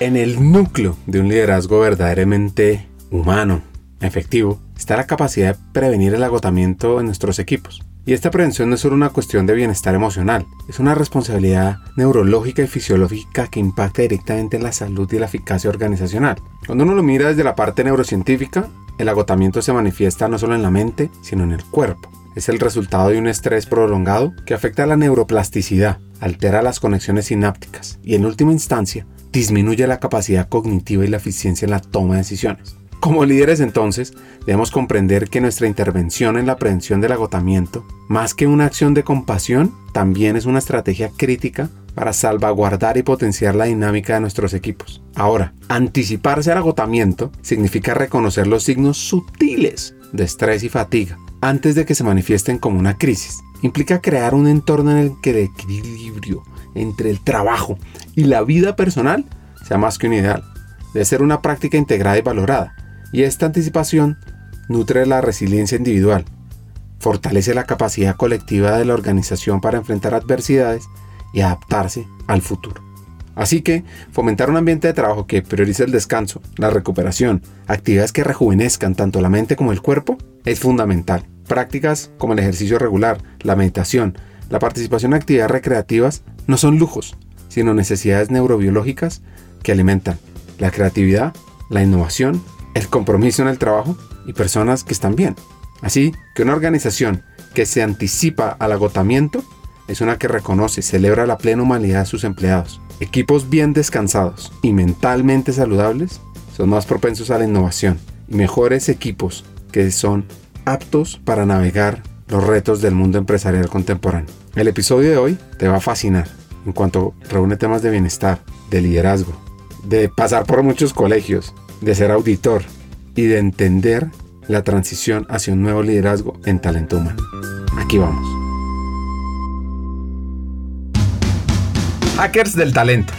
En el núcleo de un liderazgo verdaderamente humano, efectivo, está la capacidad de prevenir el agotamiento en nuestros equipos. Y esta prevención no es solo una cuestión de bienestar emocional, es una responsabilidad neurológica y fisiológica que impacta directamente en la salud y la eficacia organizacional. Cuando uno lo mira desde la parte neurocientífica, el agotamiento se manifiesta no solo en la mente, sino en el cuerpo. Es el resultado de un estrés prolongado que afecta a la neuroplasticidad, altera las conexiones sinápticas y en última instancia disminuye la capacidad cognitiva y la eficiencia en la toma de decisiones. Como líderes entonces, debemos comprender que nuestra intervención en la prevención del agotamiento, más que una acción de compasión, también es una estrategia crítica para salvaguardar y potenciar la dinámica de nuestros equipos. Ahora, anticiparse al agotamiento significa reconocer los signos sutiles de estrés y fatiga antes de que se manifiesten como una crisis. Implica crear un entorno en el que el equilibrio entre el trabajo y la vida personal sea más que un ideal. Debe ser una práctica integrada y valorada y esta anticipación nutre la resiliencia individual, fortalece la capacidad colectiva de la organización para enfrentar adversidades y adaptarse al futuro. Así que fomentar un ambiente de trabajo que priorice el descanso, la recuperación, actividades que rejuvenezcan tanto la mente como el cuerpo es fundamental. Prácticas como el ejercicio regular, la meditación, la participación en actividades recreativas no son lujos, sino necesidades neurobiológicas que alimentan la creatividad, la innovación el compromiso en el trabajo y personas que están bien. Así que una organización que se anticipa al agotamiento es una que reconoce y celebra la plena humanidad de sus empleados. Equipos bien descansados y mentalmente saludables son más propensos a la innovación y mejores equipos que son aptos para navegar los retos del mundo empresarial contemporáneo. El episodio de hoy te va a fascinar en cuanto reúne temas de bienestar, de liderazgo, de pasar por muchos colegios, de ser auditor y de entender la transición hacia un nuevo liderazgo en talento humano. Aquí vamos. Hackers del Talento,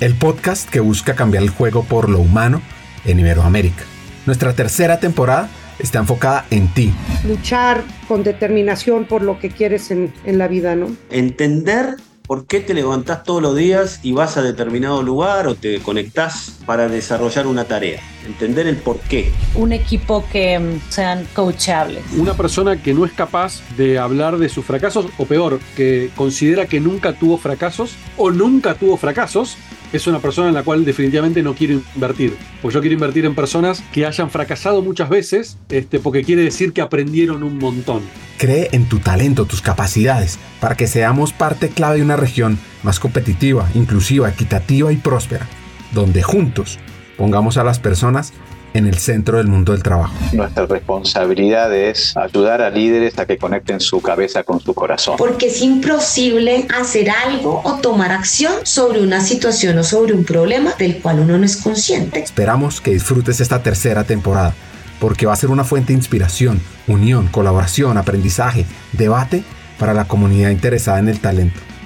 el podcast que busca cambiar el juego por lo humano en Iberoamérica. Nuestra tercera temporada está enfocada en ti. Luchar con determinación por lo que quieres en, en la vida, ¿no? Entender por qué te levantás todos los días y vas a determinado lugar o te conectás para desarrollar una tarea. Entender el por qué. Un equipo que mm, sean coachables. Una persona que no es capaz de hablar de sus fracasos o peor, que considera que nunca tuvo fracasos o nunca tuvo fracasos es una persona en la cual definitivamente no quiero invertir. Pues yo quiero invertir en personas que hayan fracasado muchas veces, este, porque quiere decir que aprendieron un montón. Cree en tu talento, tus capacidades, para que seamos parte clave de una región más competitiva, inclusiva, equitativa y próspera, donde juntos pongamos a las personas en el centro del mundo del trabajo. Nuestra responsabilidad es ayudar a líderes a que conecten su cabeza con su corazón. Porque es imposible hacer algo o tomar acción sobre una situación o sobre un problema del cual uno no es consciente. Esperamos que disfrutes esta tercera temporada, porque va a ser una fuente de inspiración, unión, colaboración, aprendizaje, debate para la comunidad interesada en el talento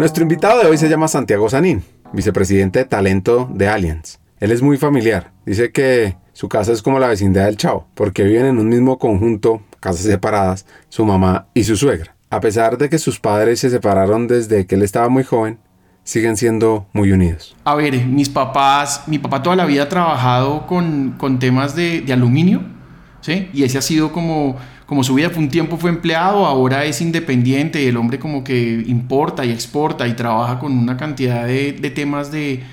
Nuestro invitado de hoy se llama Santiago Sanín, vicepresidente de talento de Allianz. Él es muy familiar. Dice que su casa es como la vecindad del Chavo, porque viven en un mismo conjunto, casas separadas, su mamá y su suegra. A pesar de que sus padres se separaron desde que él estaba muy joven, siguen siendo muy unidos. A ver, mis papás, mi papá toda la vida ha trabajado con, con temas de, de aluminio, ¿sí? Y ese ha sido como como su vida fue un tiempo fue empleado, ahora es independiente y el hombre como que importa y exporta y trabaja con una cantidad de, temas de,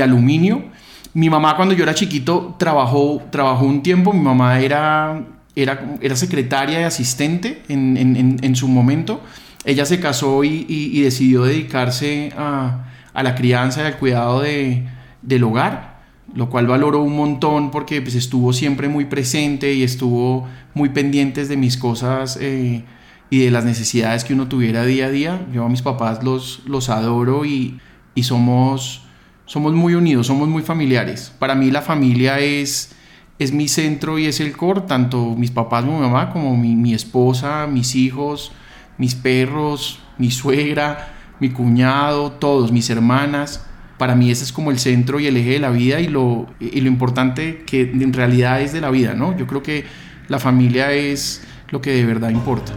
aluminio. Mi mamá cuando yo era chiquito trabajó, trabajó un tiempo, mi mamá era, era, era secretaria y asistente en, en, en su momento. Ella se casó y, y, decidió dedicarse a, la crianza y al cuidado de, del hogar, lo cual valoró un montón porque pues, estuvo siempre muy presente y estuvo muy pendientes de mis cosas eh, y de las necesidades que uno tuviera día a día. Yo a mis papás los, los adoro y, y somos somos muy unidos, somos muy familiares. Para mí la familia es, es mi centro y es el core, tanto mis papás, mi mamá, como mi, mi esposa, mis hijos, mis perros, mi suegra, mi cuñado, todos, mis hermanas. Para mí ese es como el centro y el eje de la vida y lo, y lo importante que en realidad es de la vida, ¿no? Yo creo que la familia es lo que de verdad importa.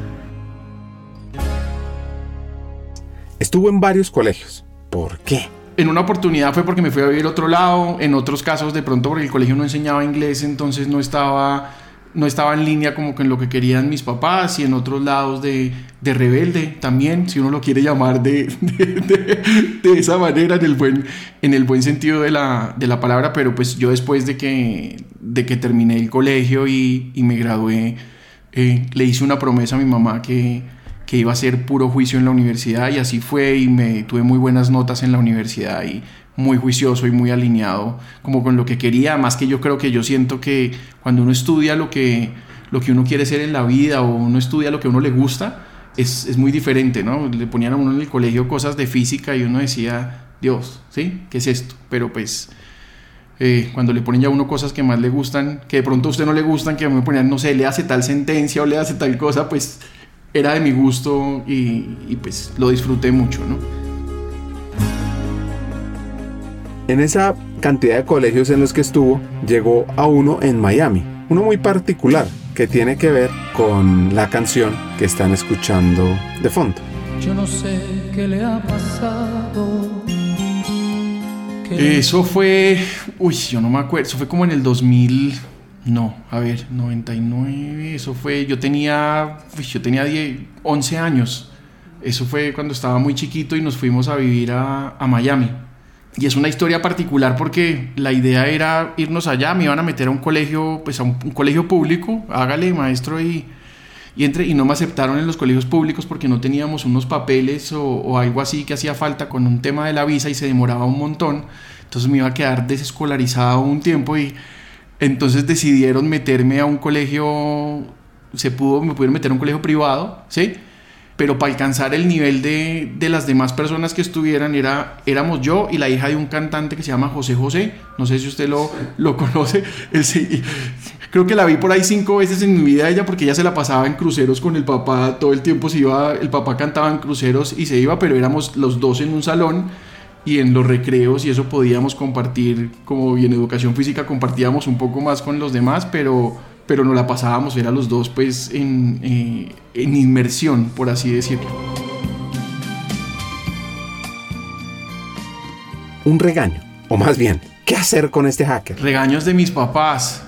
Estuvo en varios colegios. ¿Por qué? en una oportunidad fue porque me fui a vivir otro lado, en otros casos de pronto porque el colegio no enseñaba inglés, entonces no estaba, no estaba en línea como con lo que querían mis papás y en otros lados de, de rebelde también, si uno lo quiere llamar de, de, de, esa manera, en el buen, en el buen sentido de la, de la palabra, pero pues yo después de que, de que terminé el colegio y, y me gradué, eh, le hice una promesa a mi mamá que que iba a ser puro juicio en la universidad y así fue y me tuve muy buenas notas en la universidad y muy juicioso y muy alineado como con lo que quería, más que yo creo que yo siento que cuando uno estudia lo que, lo que uno quiere ser en la vida o uno estudia lo que a uno le gusta, es, es muy diferente, ¿no? Le ponían a uno en el colegio cosas de física y uno decía, Dios, ¿sí? ¿Qué es esto? Pero pues... Eh, cuando le ponen ya a uno cosas que más le gustan, que de pronto a usted no le gustan, que me ponían, no sé, le hace tal sentencia o le hace tal cosa, pues era de mi gusto y, pues lo disfruté mucho, ¿no? En esa cantidad de colegios en los que estuvo, llegó a uno en Miami, uno muy particular que tiene que ver con la canción que están escuchando de fondo. Yo no sé qué le ha pasado. Eso fue, uy, yo no me acuerdo, eso fue como en el 2000, no, a ver, 99, eso fue, yo tenía, yo tenía 10, 11 años. Eso fue cuando estaba muy chiquito y nos fuimos a vivir a, a, Miami. Y es una historia particular porque la idea era irnos allá, me iban a meter a un colegio, pues a un, colegio público, hágale maestro y, y, entre, y no me aceptaron en los colegios públicos porque no teníamos unos papeles o, o algo así que hacía falta con un tema de la visa y se demoraba un montón. Entonces me iba a quedar desescolarizado un tiempo y entonces decidieron meterme a un colegio, se pudo, me pudieron meter a un colegio privado, ¿sí? Pero para alcanzar el nivel de, de, las demás personas que estuvieran, era, éramos yo y la hija de un cantante que se llama José José. No sé si usted lo, lo conoce. creo que la vi por ahí cinco veces en mi vida ella porque ella se la pasaba en cruceros con el papá. Todo el tiempo se iba, el papá cantaba en cruceros y se iba, pero éramos los dos en un salón y en los recreos y eso podíamos compartir, como en educación física compartíamos un poco más con los demás, pero, pero no la pasábamos, era los dos pues en, eh, en inmersión, por así decirlo. Un regaño, o más bien, ¿qué hacer con este hacker? Regaños de mis papás.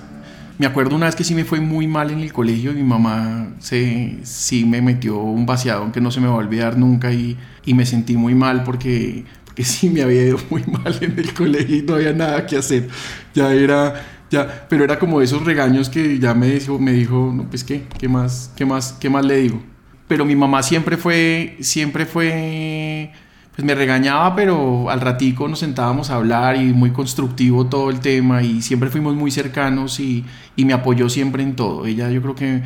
Me acuerdo una vez que sí me fue muy mal en el colegio y mi mamá se, sí me metió un vaciado que no se me va a olvidar nunca y, y me sentí muy mal porque que sí me había ido muy mal en el colegio y no había nada que hacer. Ya era, ya, pero era como esos regaños que ya me dijo, me dijo, no, pues qué, qué más, qué más, qué más le digo. Pero mi mamá siempre fue, siempre fue, pues me regañaba, pero al ratico nos sentábamos a hablar y muy constructivo todo el tema y siempre fuimos muy cercanos y, y me apoyó siempre en todo. Ella yo creo que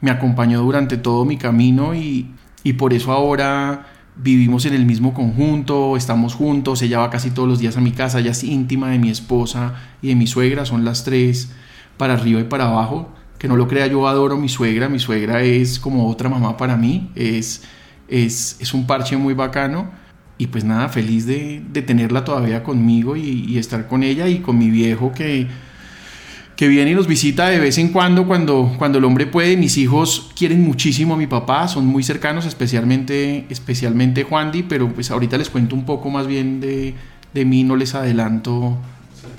me acompañó durante todo mi camino y, y por eso ahora vivimos en el mismo conjunto, estamos juntos, ella va casi todos los días a mi casa, ella es íntima de mi esposa y de mi suegra, son las tres para arriba y para abajo. Que no lo crea, yo adoro mi suegra, mi suegra es como otra mamá para mí, es, es, es un parche muy bacano y pues nada, feliz de, de tenerla todavía conmigo y estar con ella y con mi viejo que que viene y nos visita de vez en cuando, cuando, cuando el hombre puede. Mis hijos quieren muchísimo a mi papá, son muy cercanos, especialmente, especialmente Juan Di, pero pues ahorita les cuento un poco más bien de, de mí, no les adelanto,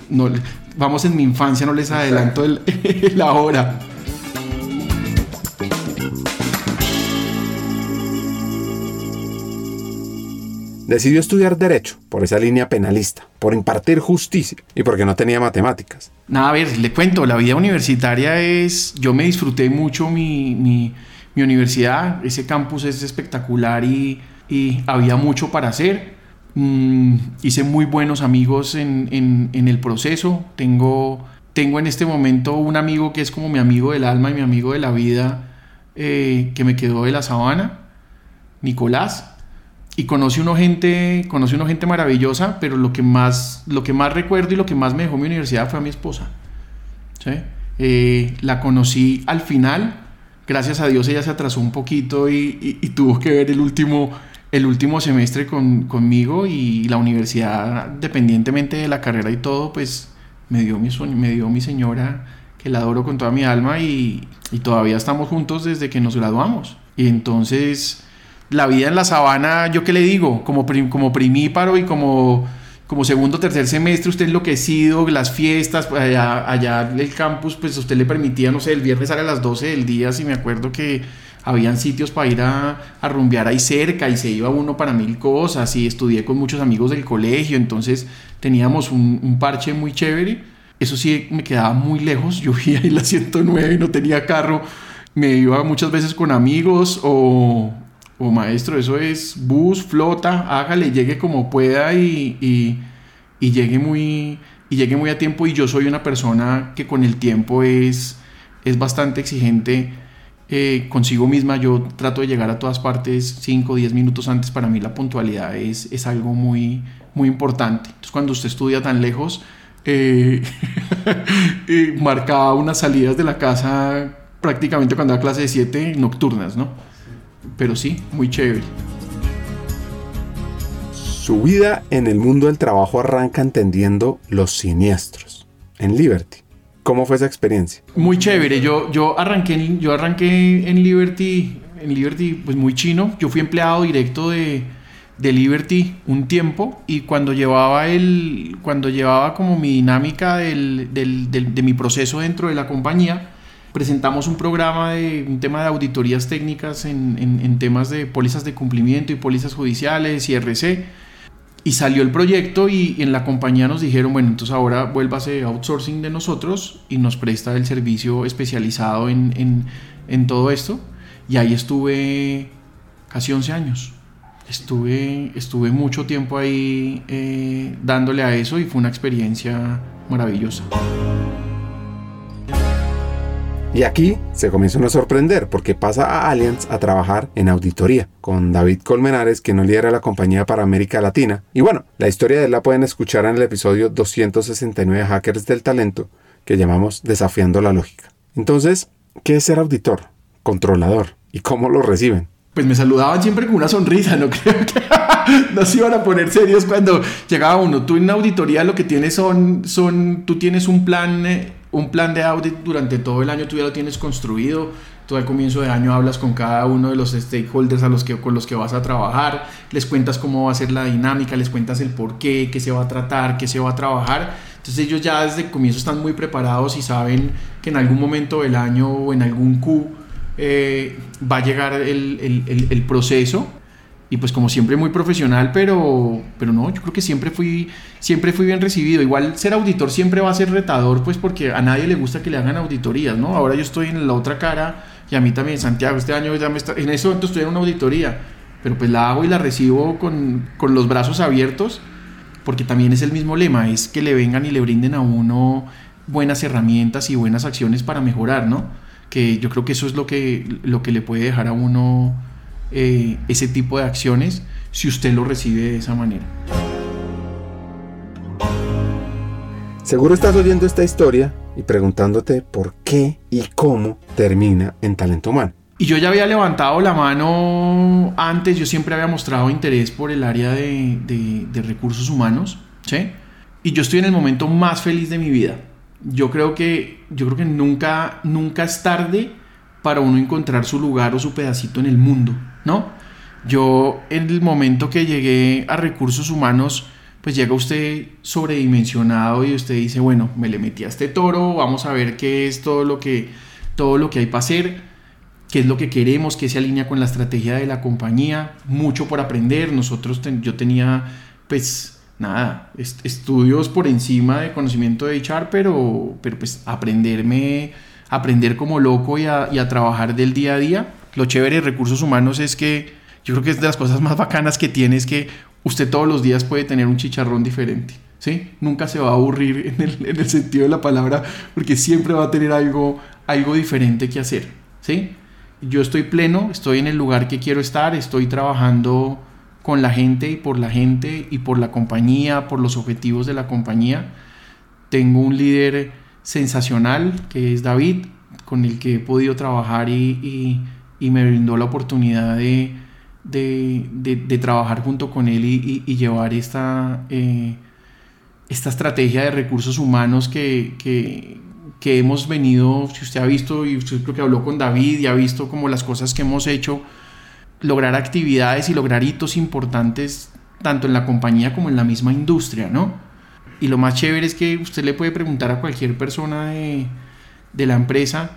no, vamos en mi infancia, no les adelanto el, la hora. Decidió estudiar Derecho por esa línea penalista, por impartir justicia y porque no tenía matemáticas. Nada, a ver, le cuento, la vida universitaria es, yo me disfruté mucho mi, mi, mi universidad, ese campus es espectacular y, había mucho para hacer. Mm, hice muy buenos amigos en, en, en, el proceso. Tengo, tengo en este momento un amigo que es como mi amigo del alma y mi amigo de la vida eh, que me quedó de la sabana, Nicolás. Y conocí una gente, conocí una gente maravillosa, pero lo que, más, lo que más recuerdo y lo que más me dejó mi universidad fue a mi esposa. ¿sí? Eh, la conocí al final, gracias a Dios ella se atrasó un poquito y, tuvo que ver el último, el último semestre con, conmigo y la universidad, dependientemente de la carrera y todo, pues me dio mi, me dio mi señora, que la adoro con toda mi alma y todavía estamos juntos desde que nos graduamos. Y entonces la vida en la sabana, yo qué le digo, como, como primíparo y como, como segundo tercer semestre, usted enloquecido, las fiestas, allá, allá el campus, pues usted le permitía, no sé, el viernes a las 12 del día, si me acuerdo que habían sitios para ir a, a rumbear ahí cerca y se iba uno para mil cosas y estudié con muchos amigos del colegio, entonces teníamos un, un parche muy chévere. Eso sí, me quedaba muy lejos, yo vivía en la 109 y no tenía carro, me iba muchas veces con amigos o, o maestro, eso es bus, flota, hágale, llegue como pueda y, y, llegue muy, y llegue muy a tiempo. Y yo soy una persona que con el tiempo es, es bastante exigente eh, consigo misma. Yo trato de llegar a todas partes 5 o 10 minutos antes. Para mí la puntualidad es, es algo muy, muy importante. Entonces cuando usted estudia tan lejos, eh, marcaba unas salidas de la casa prácticamente cuando era clase de 7 nocturnas, ¿no? Pero sí, muy chévere. Su vida en el mundo del trabajo arranca entendiendo los siniestros en Liberty. ¿Cómo fue esa experiencia? Muy chévere. Yo, yo, arranqué, yo arranqué en Liberty, en Liberty pues muy chino. Yo fui empleado directo de, de Liberty un tiempo y cuando llevaba, el, cuando llevaba como mi dinámica del, del, del, de mi proceso dentro de la compañía, presentamos un programa de un tema de auditorías técnicas en, en, temas de pólizas de cumplimiento y pólizas judiciales y RC. Y salió el proyecto y, y en la compañía nos dijeron, bueno, entonces ahora vuélvase outsourcing de nosotros y nos presta el servicio especializado en, en, en todo esto. Y ahí estuve casi 11 años. Estuve, estuve mucho tiempo ahí eh, dándole a eso y fue una experiencia maravillosa. Y aquí se comienza a sorprender porque pasa a Allianz a trabajar en auditoría con David Colmenares, que no lidera la compañía para América Latina. Y bueno, la historia de él la pueden escuchar en el episodio 269 Hackers del Talento que llamamos Desafiando la Lógica. Entonces, ¿qué es ser auditor, controlador y cómo lo reciben? Pues me saludaban siempre con una sonrisa, no creo que no se iban a poner serios cuando llegaba uno. Tú en auditoría lo que tienes son, son tú tienes un plan... Eh, un plan de audit durante todo el año tú ya lo tienes construido. Tú al comienzo de año hablas con cada uno de los stakeholders a los que, con los que vas a trabajar, les cuentas cómo va a ser la dinámica, les cuentas el por qué, qué se va a tratar, qué se va a trabajar. Entonces ellos ya desde el comienzo están muy preparados y saben que en algún momento del año o en algún Q eh, va a llegar el, el, proceso y pues como siempre muy profesional, pero, pero no, yo creo que siempre fui, siempre fui bien recibido. Igual ser auditor siempre va a ser retador, pues porque a nadie le gusta que le hagan auditorías, ¿no? Ahora yo estoy en la otra cara y a mí también, Santiago, este año ya me está, en ese momento estoy en una auditoría, pero pues la hago y la recibo con, con los brazos abiertos, porque también es el mismo lema, es que le vengan y le brinden a uno buenas herramientas y buenas acciones para mejorar, ¿no? Que yo creo que eso es lo que, lo que le puede dejar a uno eh, ese tipo de acciones si usted lo recibe de esa manera. Seguro estás oyendo esta historia y preguntándote por qué y cómo termina en talento humano. Y yo ya había levantado la mano antes, yo siempre había mostrado interés por el área de, de, de recursos humanos, ¿sí? Y yo estoy en el momento más feliz de mi vida. Yo creo que, yo creo que nunca, nunca es tarde para uno encontrar su lugar o su pedacito en el mundo, ¿no? Yo en el momento que llegué a recursos humanos, pues llega usted sobredimensionado y usted dice, bueno, me le metí a este toro, vamos a ver qué es todo lo que, todo lo que hay para hacer. qué es lo que queremos, qué se alinea con la estrategia de la compañía, mucho por aprender. Nosotros, yo tenía, pues, nada, estudios por encima de conocimiento de HR, pero, pero pues aprenderme, aprender como loco y a, y a trabajar del día a día. Lo chévere de recursos humanos es que yo creo que es de las cosas más bacanas que tiene es que usted todos los días puede tener un chicharrón diferente. ¿Sí? Nunca se va a aburrir en el, en el, sentido de la palabra porque siempre va a tener algo, algo diferente que hacer. ¿sí? Yo estoy pleno, estoy en el lugar que quiero estar, estoy trabajando con la gente y por la gente y por la compañía, por los objetivos de la compañía. Tengo un líder sensacional que es David, con el que he podido trabajar y, me brindó la oportunidad de, de, de, trabajar junto con él y, llevar esta, eh, esta estrategia de recursos humanos que, que, que, hemos venido, si usted ha visto, y usted creo que habló con David y ha visto como las cosas que hemos hecho, lograr actividades y lograr hitos importantes tanto en la compañía como en la misma industria, ¿no? Y lo más chévere es que usted le puede preguntar a cualquier persona de, de la empresa,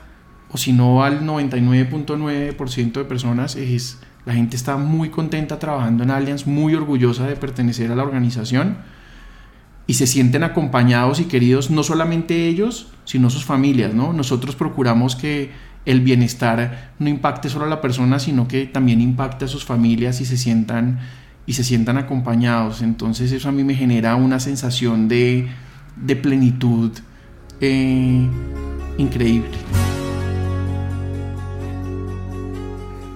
o si no al 99.9% de personas, es la gente está muy contenta trabajando en Allianz, muy orgullosa de pertenecer a la organización y se sienten acompañados y queridos no solamente ellos, sino sus familias, ¿no? Nosotros procuramos que el bienestar no impacte solo a la persona, sino que también impacte a sus familias y se sientan y se sientan acompañados. Entonces eso a mí me genera una sensación de, de plenitud eh, increíble.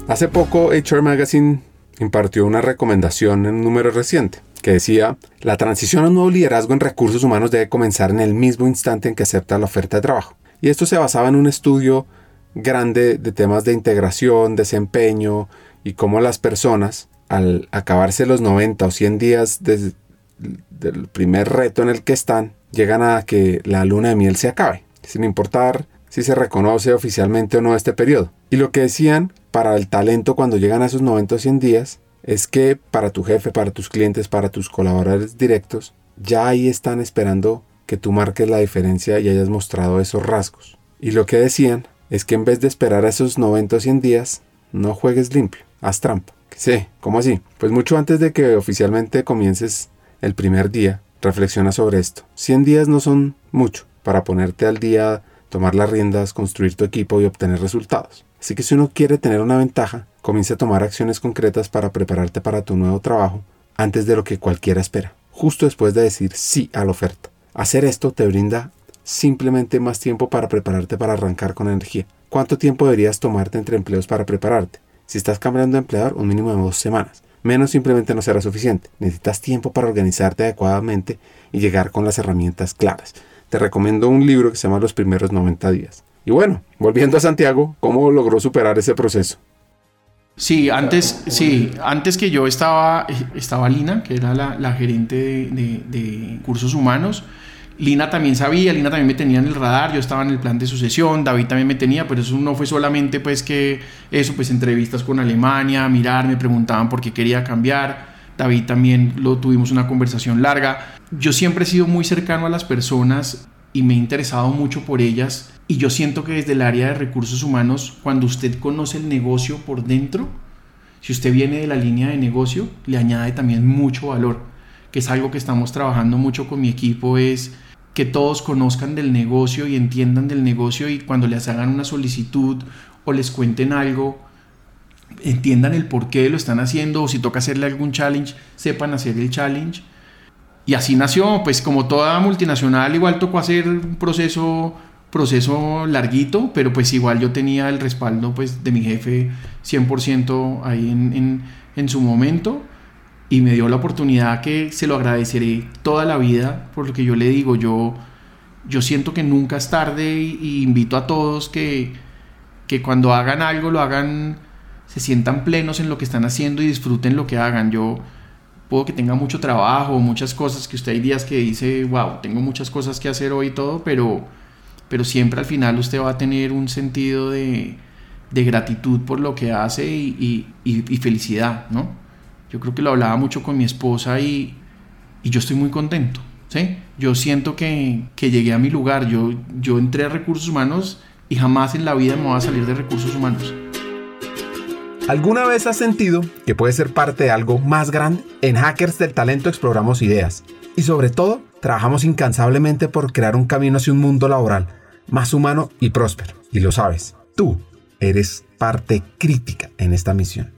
Hace poco HR Magazine impartió una recomendación en un número reciente que decía, la transición a un nuevo liderazgo en recursos humanos debe comenzar en el mismo instante en que acepta la oferta de trabajo. Y esto se basaba en un estudio grande de temas de integración, desempeño y cómo las personas, al acabarse los 90 o 100 días del primer reto en el que están, llegan a que la luna de miel se acabe, sin importar si se reconoce oficialmente o no este periodo. Y lo que decían para el talento cuando llegan a esos 90 o 100 días es que para tu jefe, para tus clientes, para tus colaboradores directos, ya ahí están esperando que tú marques la diferencia y hayas mostrado esos rasgos. Y lo que decían es que en vez de esperar a esos 90 o 100 días, no juegues limpio, haz trampa. Sí, ¿cómo así? Pues mucho antes de que oficialmente comiences el primer día, reflexiona sobre esto. 100 días no son mucho para ponerte al día, tomar las riendas, construir tu equipo y obtener resultados. Así que si uno quiere tener una ventaja, comienza a tomar acciones concretas para prepararte para tu nuevo trabajo antes de lo que cualquiera espera, justo después de decir sí a la oferta. Hacer esto te brinda simplemente más tiempo para prepararte para arrancar con energía. ¿Cuánto tiempo deberías tomarte entre empleos para prepararte? Si estás cambiando de empleador, un mínimo de dos semanas. Menos simplemente no será suficiente. Necesitas tiempo para organizarte adecuadamente y llegar con las herramientas claras. Te recomiendo un libro que se llama Los primeros 90 días. Y bueno, volviendo a Santiago, ¿cómo logró superar ese proceso? Sí, antes, sí, antes que yo estaba, estaba Lina, que era la, gerente de, de cursos humanos. Lina también sabía, Lina también me tenía en el radar, yo estaba en el plan de sucesión, David también me tenía, pero eso no fue solamente pues que eso, pues entrevistas con Alemania, mirar, me preguntaban por qué quería cambiar, David también lo tuvimos una conversación larga. Yo siempre he sido muy cercano a las personas y me he interesado mucho por ellas y yo siento que desde el área de recursos humanos, cuando usted conoce el negocio por dentro, si usted viene de la línea de negocio, le añade también mucho valor, que es algo que estamos trabajando mucho con mi equipo, es que todos conozcan del negocio y entiendan del negocio y cuando les hagan una solicitud o les cuenten algo, entiendan el por qué lo están haciendo o si toca hacerle algún challenge, sepan hacer el challenge. Y así nació, pues como toda multinacional, igual tocó hacer un proceso, proceso larguito, pero pues igual yo tenía el respaldo pues de mi jefe 100% ahí en, en, en su momento y me dio la oportunidad que se lo agradeceré toda la vida por lo que yo le digo. Yo, yo siento que nunca es tarde y, invito a todos que, que cuando hagan algo lo hagan, se sientan plenos en lo que están haciendo y disfruten lo que hagan. Yo puedo que tenga mucho trabajo, muchas cosas que usted hay días que dice, wow, tengo muchas cosas que hacer hoy y todo, pero, pero siempre al final usted va a tener un sentido de, de gratitud por lo que hace y, y, felicidad, ¿no? Yo creo que lo hablaba mucho con mi esposa y, y yo estoy muy contento. ¿sí? Yo siento que, que, llegué a mi lugar. Yo, yo entré a recursos humanos y jamás en la vida me voy a salir de recursos humanos. ¿Alguna vez has sentido que puedes ser parte de algo más grande? En Hackers del Talento exploramos ideas y sobre todo trabajamos incansablemente por crear un camino hacia un mundo laboral más humano y próspero. Y lo sabes, tú eres parte crítica en esta misión.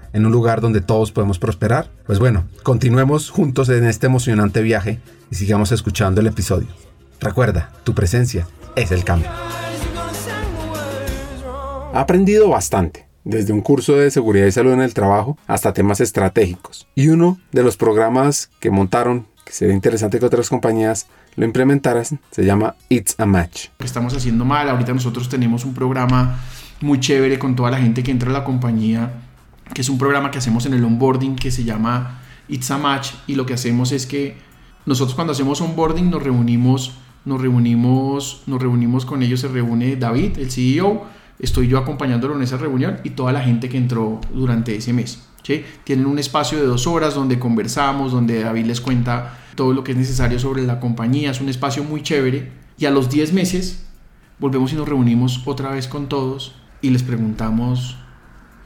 en un lugar donde todos podemos prosperar? Pues bueno, continuemos juntos en este emocionante viaje y sigamos escuchando el episodio. Recuerda, tu presencia es el cambio. Ha aprendido bastante, desde un curso de seguridad y salud en el trabajo hasta temas estratégicos. Y uno de los programas que montaron, que sería interesante que otras compañías lo implementaran, se llama It's a Match. Estamos haciendo mal, ahorita nosotros tenemos un programa muy chévere con toda la gente que entra a la compañía que es un programa que hacemos en el onboarding que se llama It's a Match y lo que hacemos es que nosotros cuando hacemos onboarding nos reunimos, nos reunimos, nos reunimos con ellos, se reúne David, el CEO, estoy yo acompañándolo en esa reunión y toda la gente que entró durante ese mes. Tienen un espacio de dos horas donde conversamos, donde David les cuenta todo lo que es necesario sobre la compañía, es un espacio muy chévere y a los 10 meses volvemos y nos reunimos otra vez con todos y les preguntamos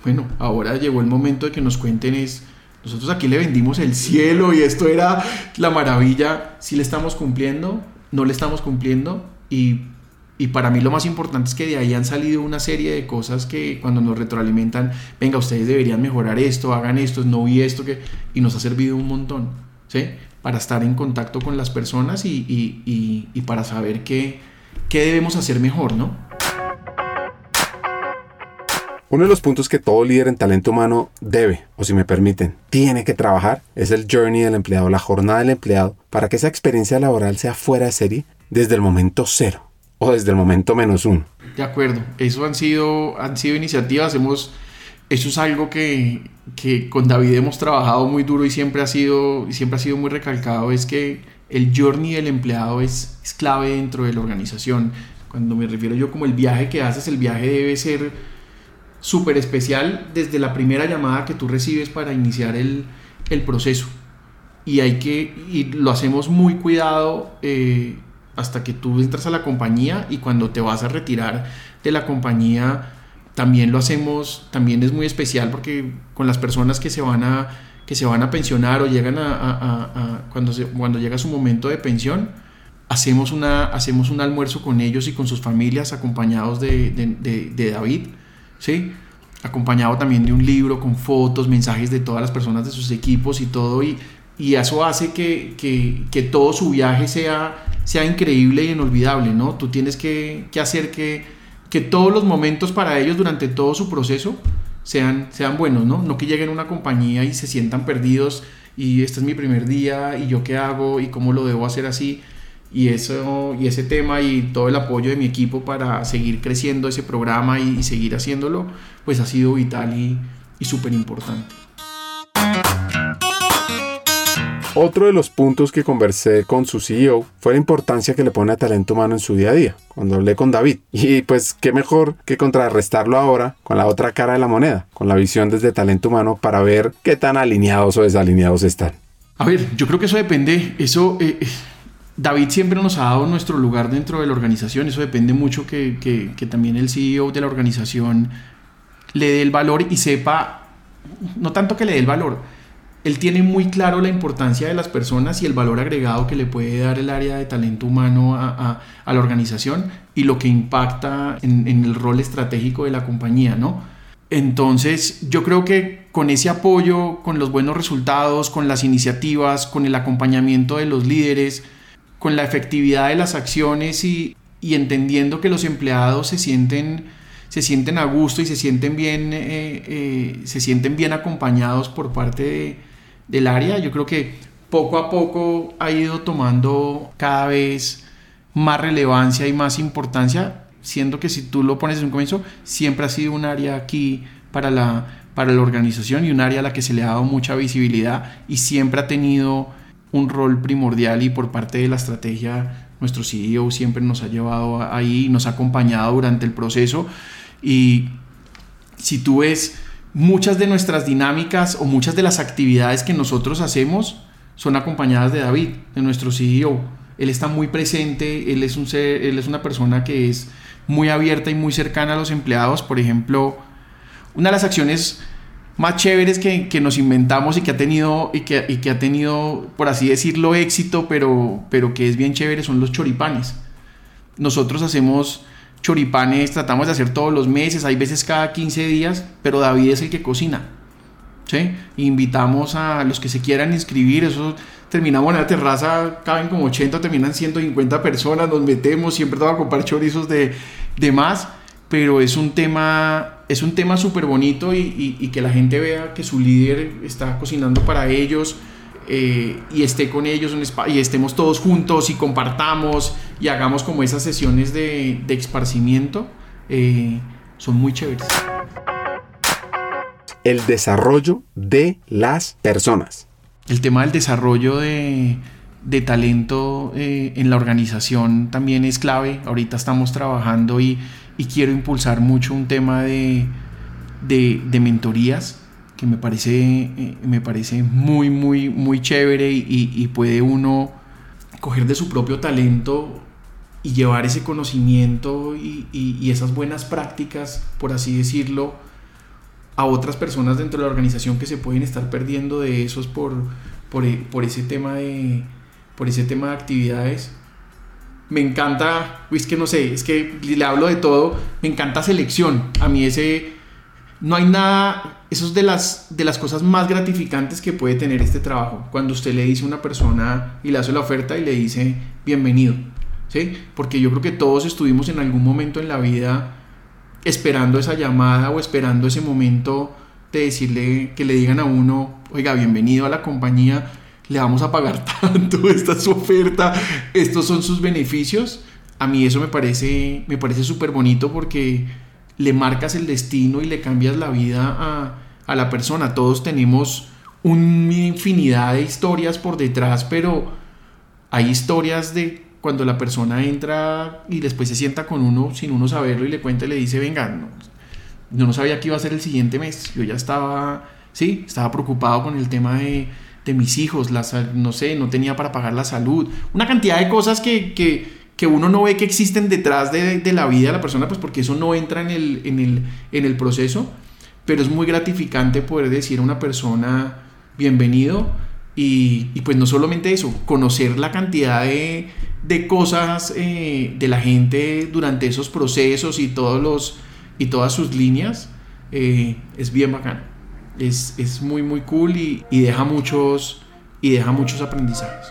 bueno, ahora llegó el momento de que nos cuenten es, nosotros aquí le vendimos el cielo y esto era la maravilla, si le estamos cumpliendo, no le estamos cumpliendo y, y para mí lo más importante es que de ahí han salido una serie de cosas que cuando nos retroalimentan, venga, ustedes deberían mejorar esto, hagan esto, no vi esto, que, y nos ha servido un montón, ¿sí? Para estar en contacto con las personas y, y, y, para saber qué, qué debemos hacer mejor, ¿no? Uno de los puntos que todo líder en talento humano debe, o si me permiten, tiene que trabajar es el journey del empleado, la jornada del empleado, para que esa experiencia laboral sea fuera de serie desde el momento cero o desde el momento menos uno. De acuerdo, eso han sido, han sido iniciativas, hemos, eso es algo que, que con David hemos trabajado muy duro y siempre ha sido, siempre ha sido muy recalcado, es que el journey del empleado es, es clave dentro de la organización. Cuando me refiero yo como el viaje que haces, el viaje debe ser súper especial desde la primera llamada que tú recibes para iniciar el, el proceso. Y hay que, y lo hacemos muy cuidado eh, hasta que tú entras a la compañía y cuando te vas a retirar de la compañía también lo hacemos, también es muy especial porque con las personas que se van a, que se van a pensionar o llegan a, cuando, cuando llega su momento de pensión, hacemos, una, hacemos un almuerzo con ellos y con sus familias acompañados de, de David ¿sí? Acompañado también de un libro con fotos, mensajes de todas las personas de sus equipos y todo, y, y eso hace que, que, que, todo su viaje sea, sea increíble y inolvidable, ¿no? Tú tienes que, que hacer que, que todos los momentos para ellos durante todo su proceso sean, sean buenos, ¿no? No que lleguen a una compañía y se sientan perdidos y este es mi primer día y yo qué hago y cómo lo debo hacer así y, eso, y ese tema y todo el apoyo de mi equipo para seguir creciendo ese programa y, seguir haciéndolo, pues ha sido vital y, y súper importante. Otro de los puntos que conversé con su CEO fue la importancia que le pone a talento humano en su día a día, cuando hablé con David. Y pues qué mejor que contrarrestarlo ahora con la otra cara de la moneda, con la visión desde talento humano para ver qué tan alineados o desalineados están. A ver, yo creo que eso depende, eso... Eh, eh David siempre nos ha dado nuestro lugar dentro de la organización, eso depende mucho que, que, también el CEO de la organización le dé el valor y sepa, no tanto que le dé el valor, él tiene muy claro la importancia de las personas y el valor agregado que le puede dar el área de talento humano a, la organización y lo que impacta en, en, el rol estratégico de la compañía, ¿no? Entonces, yo creo que con ese apoyo, con los buenos resultados, con las iniciativas, con el acompañamiento de los líderes, con la efectividad de las acciones y, entendiendo que los empleados se sienten, se sienten a gusto y se sienten bien, eh, eh, se sienten bien acompañados por parte del área, yo creo que poco a poco ha ido tomando cada vez más relevancia y más importancia, siendo que si tú lo pones en un comienzo, siempre ha sido un área aquí para la, para la organización y un área a la que se le ha dado mucha visibilidad y siempre ha tenido un rol primordial y por parte de la estrategia nuestro CEO siempre nos ha llevado ahí, nos ha acompañado durante el proceso y si tú ves muchas de nuestras dinámicas o muchas de las actividades que nosotros hacemos son acompañadas de David, de nuestro CEO. Él está muy presente, él es, un él es una persona que es muy abierta y muy cercana a los empleados. Por ejemplo, una de las acciones más chéveres que, que, nos inventamos y que ha tenido, y que, y que, ha tenido, por así decirlo, éxito, pero, pero que es bien chévere, son los choripanes. Nosotros hacemos choripanes, tratamos de hacer todos los meses, hay veces cada 15 días, pero David es el que cocina. ¿sí? Invitamos a los que se quieran inscribir, eso terminamos en la terraza, caben como 80, terminan 150 personas, nos metemos, siempre tengo a comprar chorizos de, de más pero es un tema es un tema súper bonito y, que la gente vea que su líder está cocinando para ellos eh, y esté con ellos y estemos todos juntos y compartamos y hagamos como esas sesiones de, de esparcimiento eh, son muy chéveres. El desarrollo de las personas. El tema del desarrollo de, de talento eh, en la organización también es clave. Ahorita estamos trabajando y y quiero impulsar mucho un tema de, de, mentorías que me parece, eh, me parece muy, muy, muy chévere y, puede uno coger de su propio talento y llevar ese conocimiento y, esas buenas prácticas, por así decirlo, a otras personas dentro de la organización que se pueden estar perdiendo de esos por, por, por ese tema de por ese tema de actividades me encanta, es que no sé, es que le hablo de todo, me encanta selección. A mí ese, no hay nada, eso es de las, de las cosas más gratificantes que puede tener este trabajo. Cuando usted le dice a una persona y le hace la oferta y le dice bienvenido, ¿sí? Porque yo creo que todos estuvimos en algún momento en la vida esperando esa llamada o esperando ese momento de decirle que le digan a uno, oiga, bienvenido a la compañía le vamos a pagar tanto, esta es su oferta, estos son sus beneficios. A mí eso me parece me parece súper bonito porque le marcas el destino y le cambias la vida a, a la persona. Todos tenemos una infinidad de historias por detrás, pero hay historias de cuando la persona entra y después se sienta con uno sin uno saberlo y le cuenta y le dice, venga, no, no sabía que iba a ser el siguiente mes, yo ya estaba, sí, estaba preocupado con el tema de de mis hijos, las, no sé, no tenía para pagar la salud, una cantidad de cosas que, que, uno no ve que existen detrás de, la vida de la persona, pues porque eso no entra en el, en el, en el proceso, pero es muy gratificante poder decir a una persona bienvenido y, pues no solamente eso, conocer la cantidad de, de cosas eh, de la gente durante esos procesos y, todos los, y todas sus líneas, eh, es bien bacano es, muy muy cool y, deja muchos y deja muchos aprendizajes.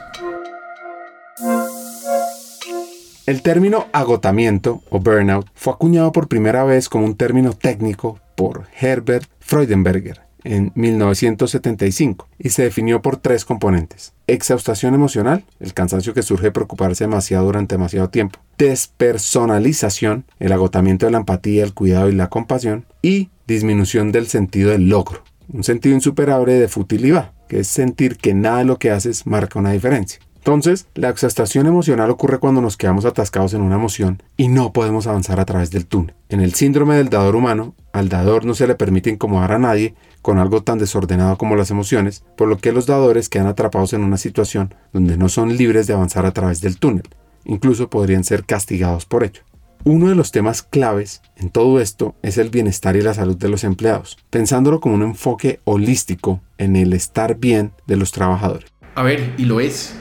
El término agotamiento o burnout fue acuñado por primera vez como un término técnico por Herbert Freudenberger en 1975 y se definió por tres componentes. Exhaustación emocional, el cansancio que surge de preocuparse demasiado durante demasiado tiempo. Despersonalización, el agotamiento de la empatía, el cuidado y la compasión. Y disminución del sentido del logro, un sentido insuperable de futilidad, que es sentir que nada de lo que haces marca una diferencia. Entonces, la exhaustación emocional ocurre cuando nos quedamos atascados en una emoción y no podemos avanzar a través del túnel. En el síndrome del dador humano, al dador no se le permite incomodar a nadie con algo tan desordenado como las emociones, por lo que los dadores quedan atrapados en una situación donde no son libres de avanzar a través del túnel. Incluso podrían ser castigados por ello. Uno de los temas claves en todo esto es el bienestar y la salud de los empleados, pensándolo como un enfoque holístico en el estar bien de los trabajadores. A ver, y lo es.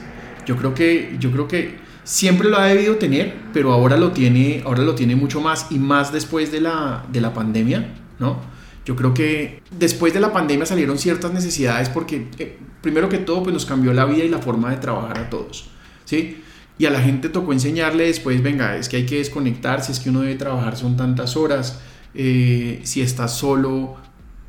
Yo creo que, yo creo que siempre lo ha debido tener, pero ahora lo tiene, ahora lo tiene mucho más y más después de la, de la pandemia, ¿no? Yo creo que después de la pandemia salieron ciertas necesidades porque, eh, primero que todo, pues nos cambió la vida y la forma de trabajar a todos, ¿sí? Y a la gente tocó enseñarle después, venga, es que hay que desconectarse, es que uno debe trabajar, son tantas horas, eh, si estás solo,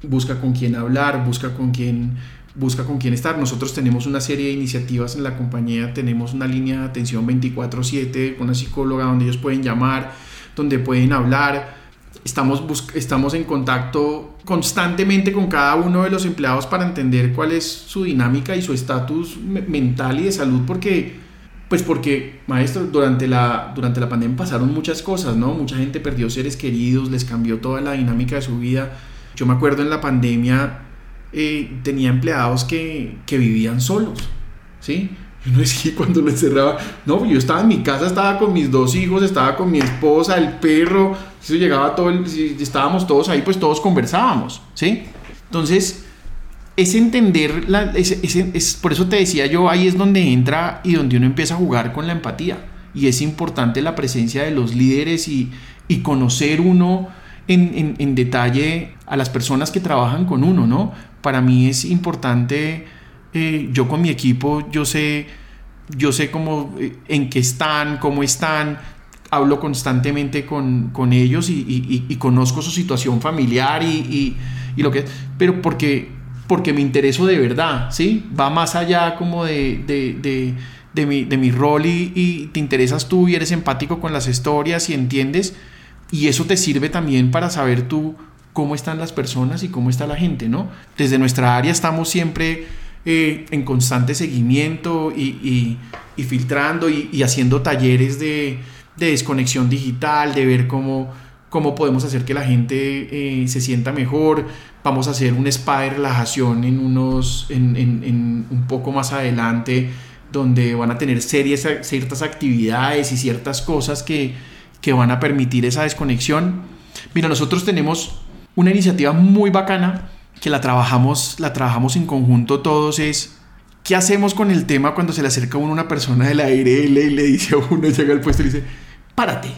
busca con quién hablar, busca con quién, busca con quién estar. Nosotros tenemos una serie de iniciativas en la compañía, tenemos una línea de atención 24/7 con una psicóloga donde ellos pueden llamar, donde pueden hablar. Estamos, estamos en contacto constantemente con cada uno de los empleados para entender cuál es su dinámica y su estatus mental y de salud porque pues porque, maestro, durante la, durante la pandemia pasaron muchas cosas, ¿no? Mucha gente perdió seres queridos, les cambió toda la dinámica de su vida. Yo me acuerdo en la pandemia eh, tenía empleados que, que, vivían solos, ¿sí? Y no es que cuando lo encerraba, no, yo estaba en mi casa, estaba con mis dos hijos, estaba con mi esposa, el perro, eso llegaba todo, el, estábamos todos ahí, pues todos conversábamos, ¿sí? Entonces, es entender, la, es, por eso te decía yo, ahí es donde entra y donde uno empieza a jugar con la empatía. Y es importante la presencia de los líderes y, conocer uno en, detalle a las personas que trabajan con uno, ¿no? Para mí es importante, eh, yo con mi equipo, yo sé, yo sé cómo, eh, en qué están, cómo están, hablo constantemente con, ellos y, conozco su situación familiar y, y lo que pero porque porque me intereso de verdad, ¿sí? Va más allá como de, de, de, mi, de mi, rol y, y, te interesas tú y eres empático con las historias y entiendes. Y eso te sirve también para saber tú cómo están las personas y cómo está la gente, ¿no? Desde nuestra área estamos siempre eh, en constante seguimiento y, y filtrando y, haciendo talleres de, desconexión digital, de ver cómo cómo podemos hacer que la gente eh, se sienta mejor. Vamos a hacer un spa de relajación en unos, en, en, un poco más adelante, donde van a tener series, ciertas actividades y ciertas cosas que, que van a permitir esa desconexión. Mira, nosotros tenemos una iniciativa muy bacana que la trabajamos, la trabajamos en conjunto todos, es ¿qué hacemos con el tema cuando se le acerca a uno una persona del aire y le, dice a uno, llega al puesto y le dice, párate,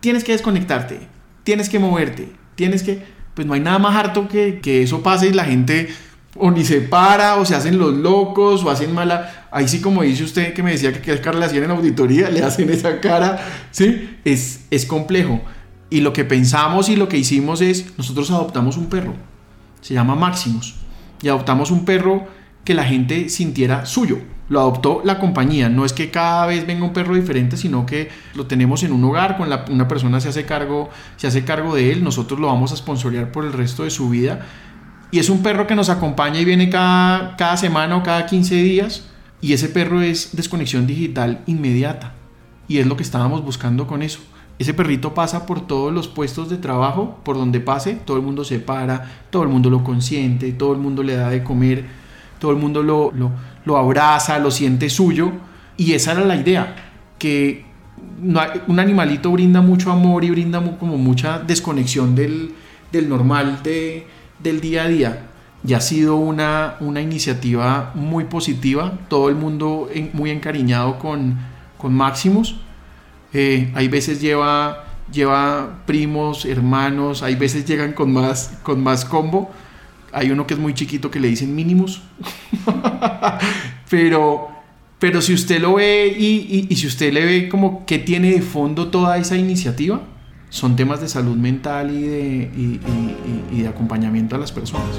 tienes que desconectarte, tienes que moverte, tienes que... Pues no hay nada más harto que, que eso pase y la gente o ni se para, o se hacen los locos, o hacen mala. Ahí sí, como dice usted que me decía que qué cara le hacían en auditoría, le hacen esa cara, ¿sí? Es, es complejo. Y lo que pensamos y lo que hicimos es, nosotros adoptamos un perro, se llama Maximus, y adoptamos un perro que la gente sintiera suyo lo adoptó la compañía. No es que cada vez venga un perro diferente, sino que lo tenemos en un hogar, con una persona se hace, cargo, se hace cargo de él, nosotros lo vamos a sponsorear por el resto de su vida. Y es un perro que nos acompaña y viene cada, cada semana o cada 15 días. Y ese perro es desconexión digital inmediata. Y es lo que estábamos buscando con eso. Ese perrito pasa por todos los puestos de trabajo, por donde pase, todo el mundo se para, todo el mundo lo consiente, todo el mundo le da de comer, todo el mundo lo, lo abraza, lo siente suyo. Y esa era la idea, que un animalito brinda mucho amor y brinda como mucha desconexión del, normal de, del día a día. Y ha sido una, una iniciativa muy positiva, todo el mundo muy encariñado con, con Maximus. Eh, hay veces lleva, lleva primos, hermanos, hay veces llegan con más, con más combo hay uno que es muy chiquito que le dicen mínimos. pero, pero si usted lo ve y, y, si usted le ve como que tiene de fondo toda esa iniciativa, son temas de salud mental y de, y de acompañamiento a las personas.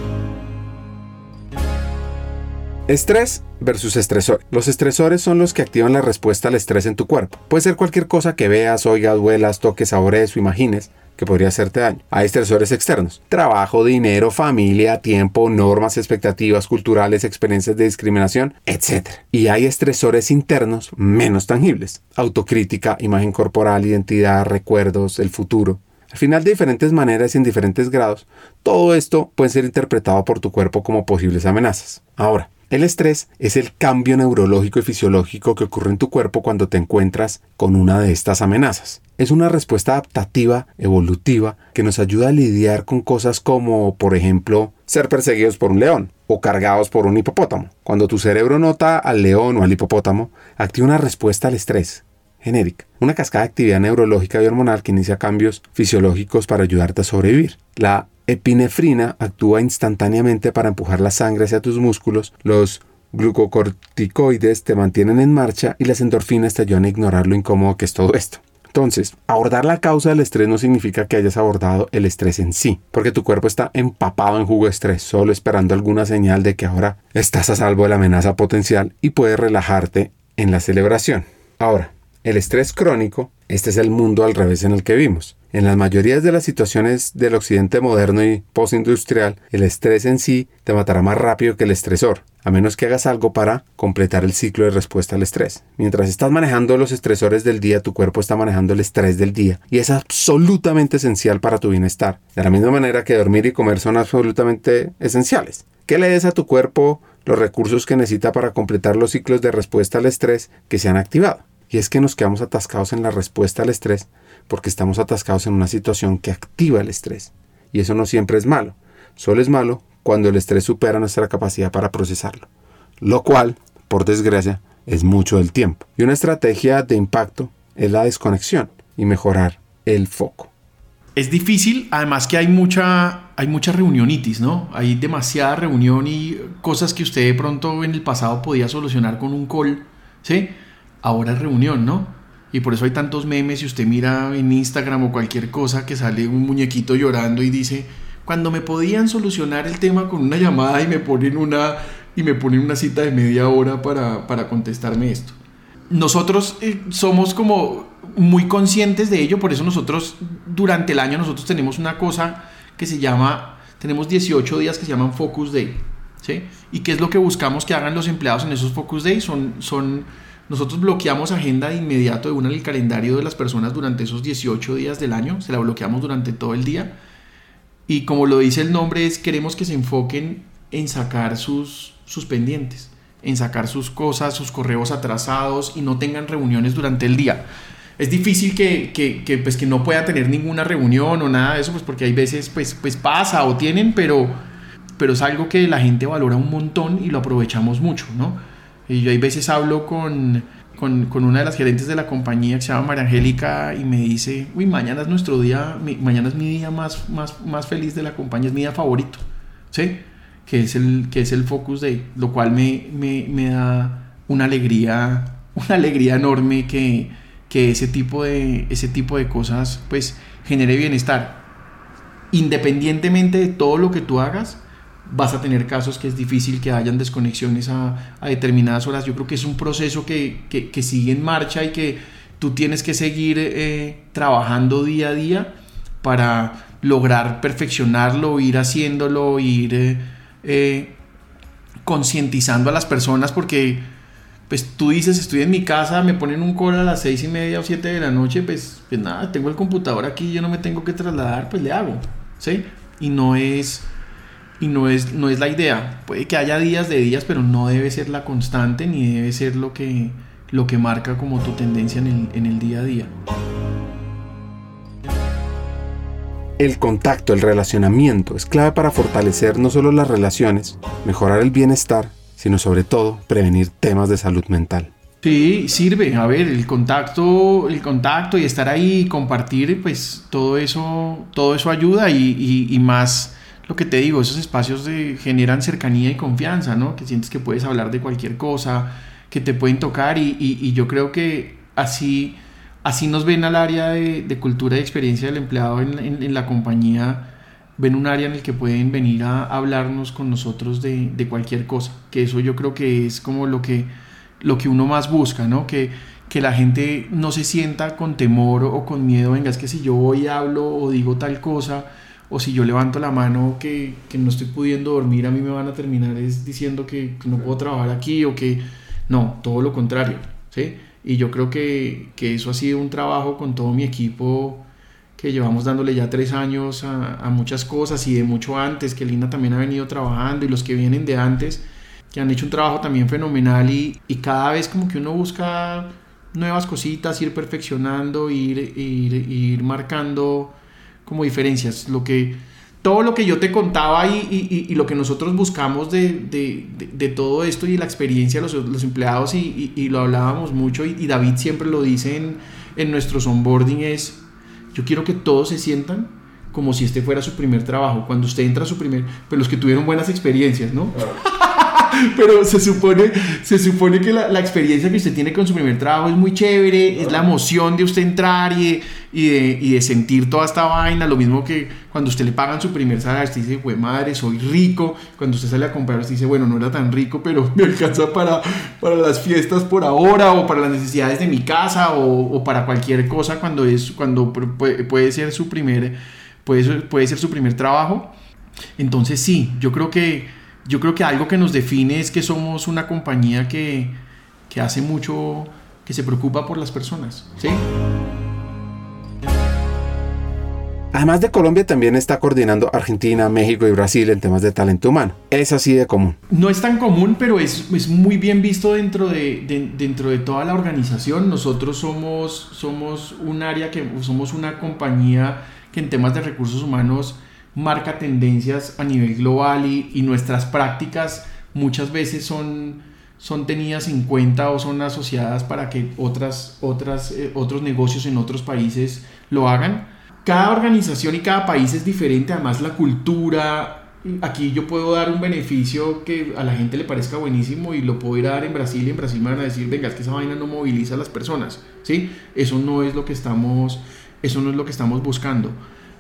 Estrés versus estresor. Los estresores son los que activan la respuesta al estrés en tu cuerpo. Puede ser cualquier cosa que veas, oigas, duelas, toques, sabores o imagines que podría hacerte daño. Hay estresores externos. Trabajo, dinero, familia, tiempo, normas, expectativas culturales, experiencias de discriminación, etc. Y hay estresores internos menos tangibles. Autocrítica, imagen corporal, identidad, recuerdos, el futuro. Al final, de diferentes maneras y en diferentes grados, todo esto puede ser interpretado por tu cuerpo como posibles amenazas. Ahora, el estrés es el cambio neurológico y fisiológico que ocurre en tu cuerpo cuando te encuentras con una de estas amenazas. Es una respuesta adaptativa, evolutiva, que nos ayuda a lidiar con cosas como, por ejemplo, ser perseguidos por un león o cargados por un hipopótamo. Cuando tu cerebro nota al león o al hipopótamo, activa una respuesta al estrés genérica, una cascada de actividad neurológica y hormonal que inicia cambios fisiológicos para ayudarte a sobrevivir. La epinefrina actúa instantáneamente para empujar la sangre hacia tus músculos, los glucocorticoides te mantienen en marcha y las endorfinas te ayudan a ignorar lo incómodo que es todo esto. Entonces, abordar la causa del estrés no significa que hayas abordado el estrés en sí, porque tu cuerpo está empapado en jugo de estrés, solo esperando alguna señal de que ahora estás a salvo de la amenaza potencial y puedes relajarte en la celebración. Ahora, el estrés crónico, este es el mundo al revés en el que vivimos. En las mayorías de las situaciones del occidente moderno y postindustrial, el estrés en sí te matará más rápido que el estresor, a menos que hagas algo para completar el ciclo de respuesta al estrés. Mientras estás manejando los estresores del día, tu cuerpo está manejando el estrés del día y es absolutamente esencial para tu bienestar. De la misma manera que dormir y comer son absolutamente esenciales. ¿Qué le des a tu cuerpo los recursos que necesita para completar los ciclos de respuesta al estrés que se han activado? Y es que nos quedamos atascados en la respuesta al estrés porque estamos atascados en una situación que activa el estrés. Y eso no siempre es malo. Solo es malo cuando el estrés supera nuestra capacidad para procesarlo. Lo cual, por desgracia, es mucho del tiempo. Y una estrategia de impacto es la desconexión y mejorar el foco. Es difícil, además que hay mucha, hay mucha reunionitis, ¿no? Hay demasiada reunión y cosas que usted de pronto en el pasado podía solucionar con un call, ¿sí? Ahora es reunión, ¿no? Y por eso hay tantos memes y usted mira en Instagram o cualquier cosa que sale un muñequito llorando y dice, cuando me podían solucionar el tema con una llamada y me ponen una, y me ponen una cita de media hora para, para contestarme esto. Nosotros eh, somos como muy conscientes de ello, por eso nosotros durante el año nosotros tenemos una cosa que se llama, tenemos 18 días que se llaman Focus Day, ¿sí? ¿Y qué es lo que buscamos que hagan los empleados en esos Focus Day? Son, son nosotros bloqueamos agenda de inmediato de una en el calendario de las personas durante esos 18 días del año, se la bloqueamos durante todo el día. Y como lo dice el nombre, es queremos que se enfoquen en sacar sus, sus pendientes, en sacar sus cosas, sus correos atrasados y no tengan reuniones durante el día. Es difícil que, que, pues, que no puedan tener ninguna reunión o nada de eso, pues porque hay veces pues, pues pasa o tienen, pero, pero es algo que la gente valora un montón y lo aprovechamos mucho, ¿no? Y yo hay veces hablo con, con, con, una de las gerentes de la compañía que se llama María Angélica y me dice, uy, mañana es nuestro día, mañana es mi día más, más, más feliz de la compañía, es mi día favorito, ¿sí? Que es el, que es el Focus Day, lo cual me, me, me da una alegría, una alegría enorme que, que ese, tipo de, ese tipo de cosas pues genere bienestar. Independientemente de todo lo que tú hagas, vas a tener casos que es difícil que hayan desconexiones a, determinadas horas. Yo creo que es un proceso que, que, que, sigue en marcha y que tú tienes que seguir eh, trabajando día a día para lograr perfeccionarlo, ir haciéndolo, ir eh, eh, concientizando a las personas porque pues tú dices estoy en mi casa, me ponen un call a las seis y media o siete de la noche, pues, pues nada, tengo el computador aquí, yo no me tengo que trasladar, pues le hago, ¿sí? Y no es y no es, no es la idea. Puede que haya días de días, pero no debe ser la constante ni debe ser lo que, lo que marca como tu tendencia en el, en el día a día. El contacto, el relacionamiento es clave para fortalecer no solo las relaciones, mejorar el bienestar, sino sobre todo prevenir temas de salud mental. Sí, sirve. A ver, el contacto, el contacto y estar ahí y compartir, pues todo eso, todo eso ayuda y, y, y más lo que te digo, esos espacios de, generan cercanía y confianza, ¿no? Que sientes que puedes hablar de cualquier cosa, que te pueden tocar y, yo creo que así, así nos ven al área de, cultura y experiencia del empleado en, la compañía, ven un área en el que pueden venir a hablarnos con nosotros de, cualquier cosa, que eso yo creo que es como lo que, lo que uno más busca, ¿no? Que, que la gente no se sienta con temor o con miedo, venga, es que si yo voy y hablo o digo tal cosa, o si yo levanto la mano que, que, no estoy pudiendo dormir, a mí me van a terminar es diciendo que, no puedo trabajar aquí o que no, todo lo contrario, ¿sí? Y yo creo que, que eso ha sido un trabajo con todo mi equipo que llevamos dándole ya tres años a, a, muchas cosas y de mucho antes, que Lina también ha venido trabajando y los que vienen de antes, que han hecho un trabajo también fenomenal y, y cada vez como que uno busca nuevas cositas, ir perfeccionando, ir, ir, ir marcando como diferencias. Lo que todo lo que yo te contaba y, y, lo que nosotros buscamos de, de, de, todo esto y la experiencia de los, los empleados y, lo hablábamos mucho y, David siempre lo dice en, en nuestros onboarding es, yo quiero que todos se sientan como si este fuera su primer trabajo, cuando usted entra a su primer, pero los que tuvieron buenas experiencias, ¿no? Pero se supone, se supone que la, experiencia que usted tiene con su primer trabajo es muy chévere, es la emoción de usted entrar y de, y de, sentir toda esta vaina, lo mismo que cuando usted le pagan su primer salario, usted dice, güey madre, soy rico, cuando usted sale a comprar, usted dice, bueno, no era tan rico, pero me alcanza para, para las fiestas por ahora, o para las necesidades de mi casa, o, o para cualquier cosa cuando, es, cuando puede, puede ser su primer, puede, puede ser su primer trabajo. Entonces sí, yo creo que yo creo que algo que nos define es que somos una compañía que, que hace mucho, que se preocupa por las personas. ¿sí? Además de Colombia, también está coordinando Argentina, México y Brasil en temas de talento humano. Es así de común. No es tan común, pero es, es muy bien visto dentro de, dentro de toda la organización. Nosotros somos, somos un área que somos una compañía que en temas de recursos humanos marca tendencias a nivel global y, nuestras prácticas muchas veces son, son tenidas en cuenta o son asociadas para que otras, otras, eh, otros negocios en otros países lo hagan. Cada organización y cada país es diferente, además la cultura. Aquí yo puedo dar un beneficio que a la gente le parezca buenísimo y lo puedo ir a dar en Brasil y en Brasil me van a decir, venga, es que esa vaina no moviliza a las personas, ¿sí? Eso no es lo que estamos, eso no es lo que estamos buscando.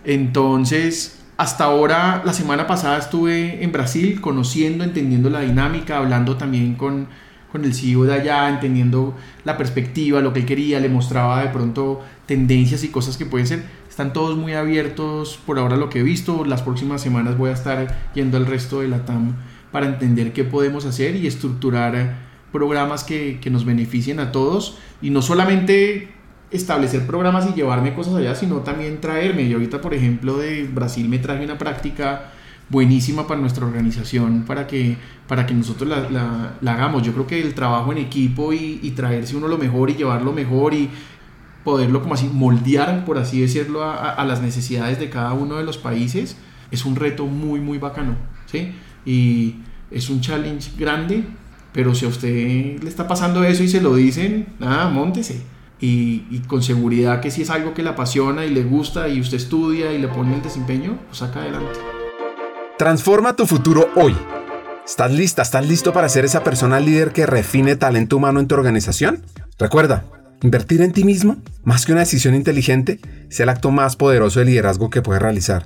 Entonces, hasta ahora, la semana pasada estuve en Brasil conociendo, entendiendo la dinámica, hablando también con, con el CEO de allá, entendiendo la perspectiva, lo que él quería, le mostraba de pronto tendencias y cosas que pueden ser. Están todos muy abiertos por ahora lo que he visto. Las próximas semanas voy a estar yendo al resto de la TAM para entender qué podemos hacer y estructurar programas que, que nos beneficien a todos y no solamente establecer programas y llevarme cosas allá, sino también traerme. Y ahorita, por ejemplo, de Brasil me traje una práctica buenísima para nuestra organización, para que, para que nosotros la, hagamos. Yo creo que el trabajo en equipo y, traerse uno lo mejor y llevarlo mejor y poderlo como así moldear, por así decirlo, a, las necesidades de cada uno de los países, es un reto muy, muy bacano. ¿sí? Y es un challenge grande, pero si a usted le está pasando eso y se lo dicen, nada, montese y, con seguridad que si es algo que le apasiona y le gusta y usted estudia y le pone el desempeño, pues saca adelante. Transforma tu futuro hoy. ¿Estás lista? ¿Estás listo para ser esa persona líder que refine talento humano en tu organización? Recuerda, invertir en ti mismo, más que una decisión inteligente, es el acto más poderoso de liderazgo que puedes realizar.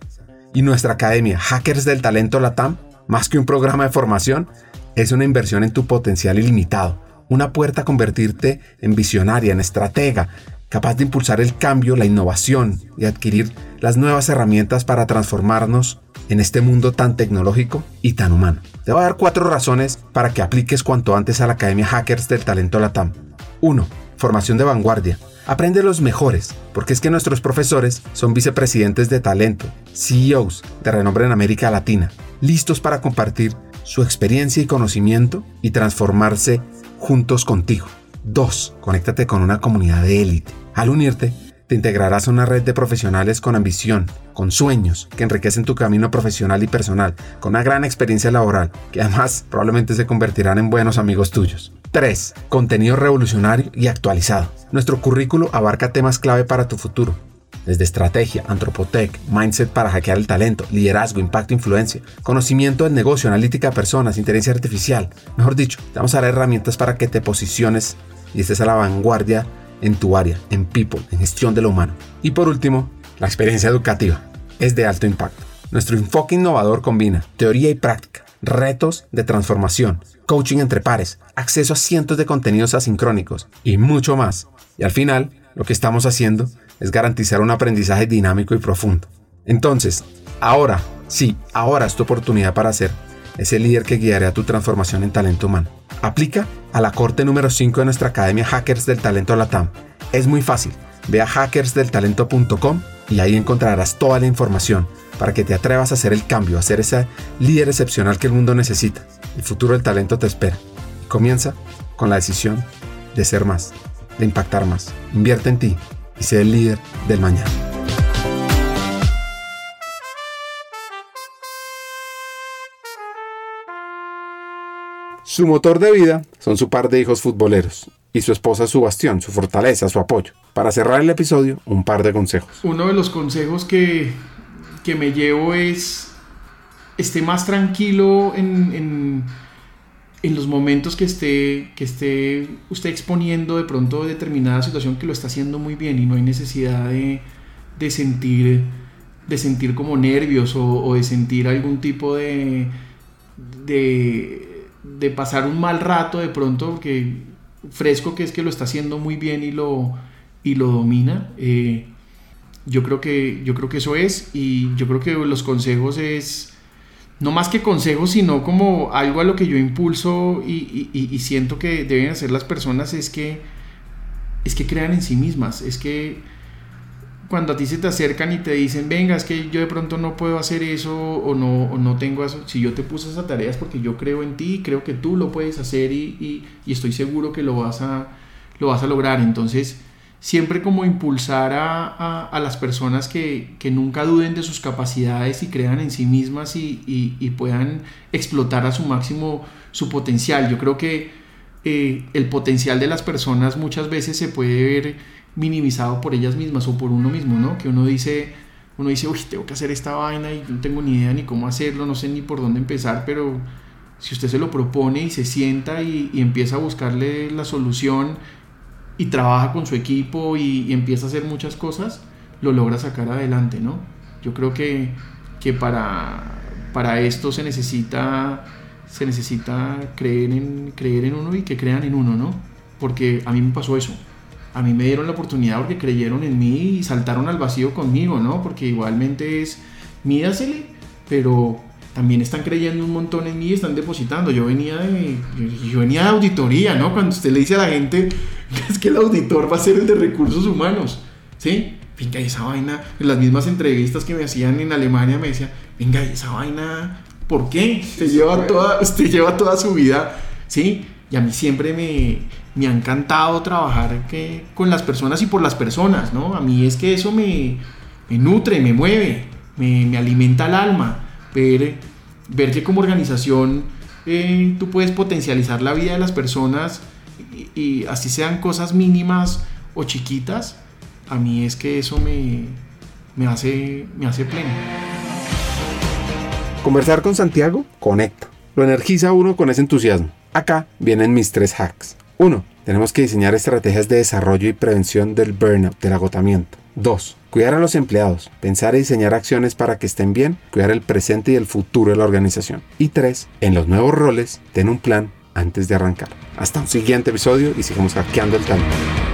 Y nuestra academia, Hackers del Talento Latam, más que un programa de formación, es una inversión en tu potencial ilimitado una puerta a convertirte en visionaria, en estratega, capaz de impulsar el cambio, la innovación y adquirir las nuevas herramientas para transformarnos en este mundo tan tecnológico y tan humano. Te voy a dar cuatro razones para que apliques cuanto antes a la Academia Hackers del Talento Latam. 1. Formación de vanguardia. Aprende los mejores, porque es que nuestros profesores son vicepresidentes de talento, CEOs de renombre en América Latina, listos para compartir su experiencia y conocimiento y transformarse juntos contigo. 2. Conéctate con una comunidad de élite. Al unirte, te integrarás a una red de profesionales con ambición, con sueños, que enriquecen tu camino profesional y personal, con una gran experiencia laboral, que además probablemente se convertirán en buenos amigos tuyos. 3. Contenido revolucionario y actualizado. Nuestro currículo abarca temas clave para tu futuro desde estrategia, antropotec, mindset para hackear el talento, liderazgo, impacto, influencia, conocimiento del negocio, analítica de personas, inteligencia artificial. Mejor dicho, te vamos a dar herramientas para que te posiciones y estés a la vanguardia en tu área, en people, en gestión de lo humano. Y por último, la experiencia educativa es de alto impacto. Nuestro enfoque innovador combina teoría y práctica, retos de transformación, coaching entre pares, acceso a cientos de contenidos asincrónicos y mucho más. Y al final, lo que estamos haciendo es garantizar un aprendizaje dinámico y profundo. Entonces, ahora, sí, ahora es tu oportunidad para ser ese líder que guiará tu transformación en talento humano. Aplica a la corte número 5 de nuestra Academia Hackers del Talento Latam. Es muy fácil. Ve a hackersdeltalento.com y ahí encontrarás toda la información para que te atrevas a hacer el cambio, a ser ese líder excepcional que el mundo necesita. El futuro del talento te espera. Y comienza con la decisión de ser más, de impactar más. Invierte en ti y sé el líder del mañana. Su motor de vida son su par de hijos futboleros y su esposa su bastión, su fortaleza, su apoyo. Para cerrar el episodio, un par de consejos. Uno de los consejos que que me llevo es esté más tranquilo en, en, los momentos que esté, que esté usted exponiendo de pronto determinada situación que lo está haciendo muy bien y no hay necesidad de, de sentir de sentir como nervios o, o de sentir algún tipo de, de, de pasar un mal rato de pronto porque fresco que es que lo está haciendo muy bien y lo, y lo domina. Eh, yo, creo que, yo creo que eso es y yo creo que los consejos es no más que consejos, sino como algo a lo que yo impulso y, y, y, siento que deben hacer las personas es que, es que crean en sí mismas, es que cuando a ti se te acercan y te dicen, venga, es que yo de pronto no puedo hacer eso o no, o no tengo eso, si yo te puse esa tarea porque yo creo en ti, creo que tú lo puedes hacer y, y estoy seguro que lo vas a, lo vas a lograr. Entonces, siempre como impulsar a, a, las personas que, que, nunca duden de sus capacidades y crean en sí mismas y, y, y puedan explotar a su máximo su potencial. Yo creo que eh, el potencial de las personas muchas veces se puede ver minimizado por ellas mismas o por uno mismo, ¿no? Que uno dice, uno dice, uy, tengo que hacer esta vaina y no tengo ni idea ni cómo hacerlo, no sé ni por dónde empezar, pero si usted se lo propone y se sienta y, y empieza a buscarle la solución y trabaja con su equipo y, y, empieza a hacer muchas cosas, lo logra sacar adelante, ¿no? Yo creo que, que para, para esto se necesita, se necesita creer, en, creer en uno y que crean en uno, ¿no? Porque a mí me pasó eso a mí me dieron la oportunidad porque creyeron en mí y saltaron al vacío conmigo, ¿no? Porque igualmente es, mídasele, pero también están creyendo un montón en mí y están depositando. Yo venía de, yo venía de auditoría, ¿no? Cuando usted le dice a la gente, es que el auditor va a ser el de recursos humanos, ¿sí? Venga, esa vaina, en las mismas entrevistas que me hacían en Alemania me decían, venga, esa vaina, ¿por qué? Usted lleva toda, usted lleva toda su vida, ¿sí? Y a mí siempre me, me ha encantado trabajar que, con las personas y por las personas, ¿no? A mí es que eso me, me nutre, me mueve, me, me, alimenta el alma, ver, ver que como organización eh, tú puedes potencializar la vida de las personas y, así sean cosas mínimas o chiquitas, a mí es que eso me, me, hace, me hace pleno. Conversar con Santiago conecta, lo energiza uno con ese entusiasmo. Acá vienen mis tres hacks. 1. Tenemos que diseñar estrategias de desarrollo y prevención del burnout, del agotamiento. 2. Cuidar a los empleados, pensar y diseñar acciones para que estén bien, cuidar el presente y el futuro de la organización. Y 3. En los nuevos roles, ten un plan antes de arrancar. Hasta un siguiente episodio y sigamos hackeando el talento.